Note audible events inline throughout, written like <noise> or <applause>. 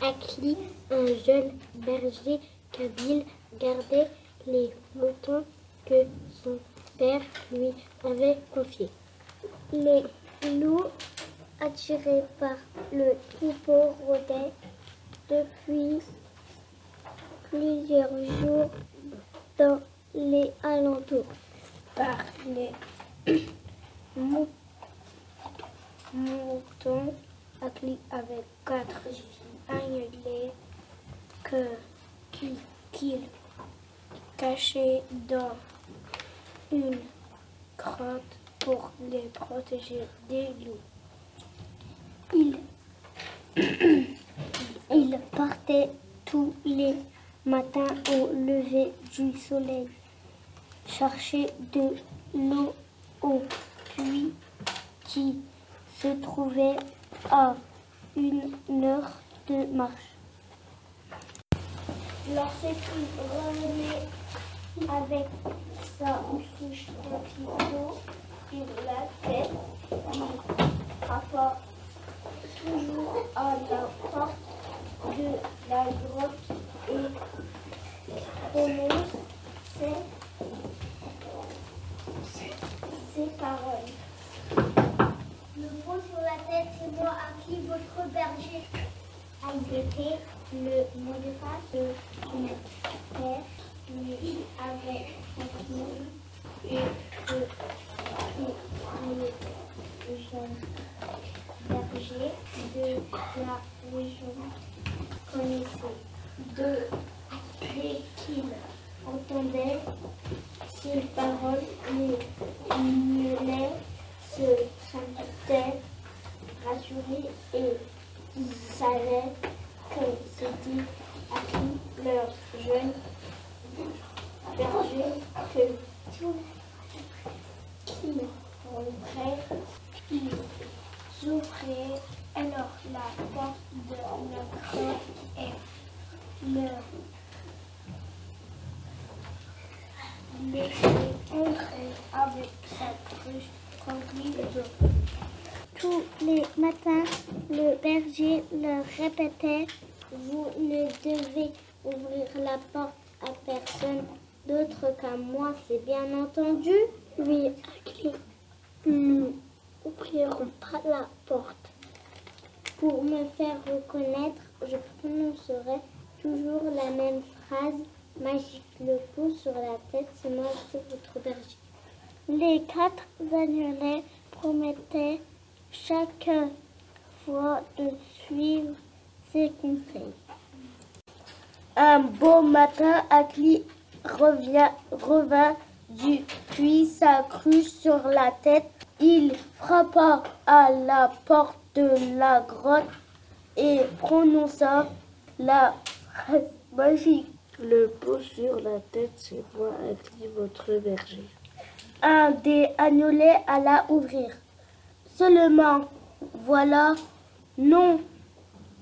Akli, un jeune berger kabyle, gardait les moutons que son père lui avait confiés. Les loups, attirés par le troupeau, rôdaient depuis plusieurs jours dans les alentours. Par les mou- moutons, Akli avait agnelets que qu'il qu'il cachait dans une grotte pour les protéger des loups. Il, <clears throat> il partait tous les matins au lever du soleil chercher de l'eau au puits qui se trouvait à une heure de marche. Lorsqu'il revenait avec sa souche de d'eau sur la tête, il frappa toujours à la porte de la grotte et prononçait ces paroles. Le pot sur c'est moi à qui votre berger a jeté le mot de passe de son père lui avait transmis et le jeune berger de la région connaissait. De dès qu'il entendait ces paroles, les mulets se sentaient rassurés et ils savaient que c'était à qui leur jeune berger que tout qui rentrait, ils ouvraient alors la porte de la grotte et leur laisser entrer avec sa cruche remplie d'eau. Tous les matins, le berger leur répétait Vous ne devez ouvrir la porte à personne d'autre qu'à moi, c'est bien entendu Oui, Akli, nous n'ouvrirons pas la porte. Pour me faire reconnaître, je prononcerai toujours la même phrase magique. Le pot sur la tête, c'est moi, c'est votre berger. Les quatre agnelets promettaient chaque fois de suivre ses conseils. Un beau matin, Akli revient, revint du puits, sa cruche sur la tête. Il frappa à la porte de la grotte et prononça la phrase magique. Le pot sur la tête, c'est moi, Akli, votre berger. Un des agnolets alla ouvrir. Seulement, voilà, non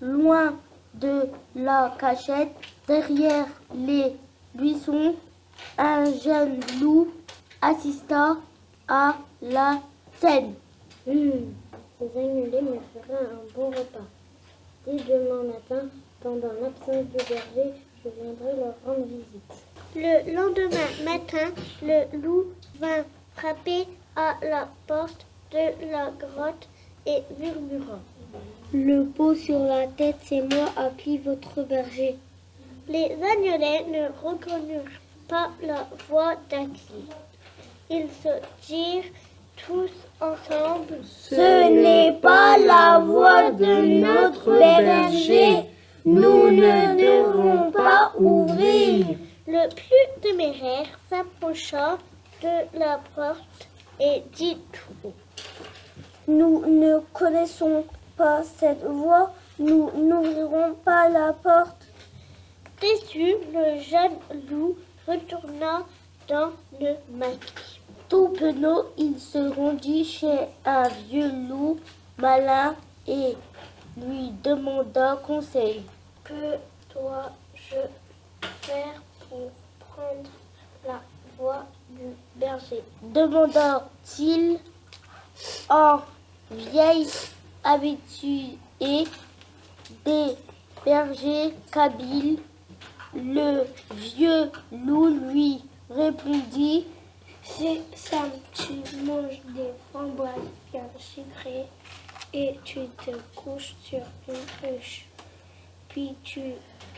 loin de la cachette, derrière les buissons, un jeune loup assista à la scène. Hum, ces agnolets me feraient un bon repas. Dès demain matin, pendant l'absence du berger, je viendrai leur rendre visite. Le lendemain matin, le loup vint frapper à la porte de la grotte et murmura. Le pot sur la tête, c'est moi à qui votre berger. Les agnolets ne reconnurent pas la voix d'Aki. Ils se dirent tous ensemble. Ce n'est pas la voix de notre berger. Nous ne devons pas ouvrir. Le plus téméraire s'approcha de la porte et dit tout. Nous ne connaissons pas cette voix, nous n'ouvrirons pas la porte. Déçu, le jeune loup retourna dans le maquis. Tout penaud, il se rendit chez un vieux loup malin et lui demanda conseil. Que dois-je faire pour prendre la voix du berger demanda-t-il en vieille habituée des berger kabyle. Le vieux loup lui répondit C'est Sam, tu manges des framboises bien sucrées et tu te couches sur une ruche. Puis tu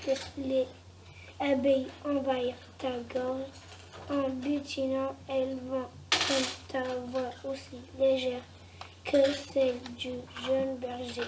laisses les abeilles envahir ta gorge. En butinant, elles vont ta voix aussi légère que celle du jeune berger.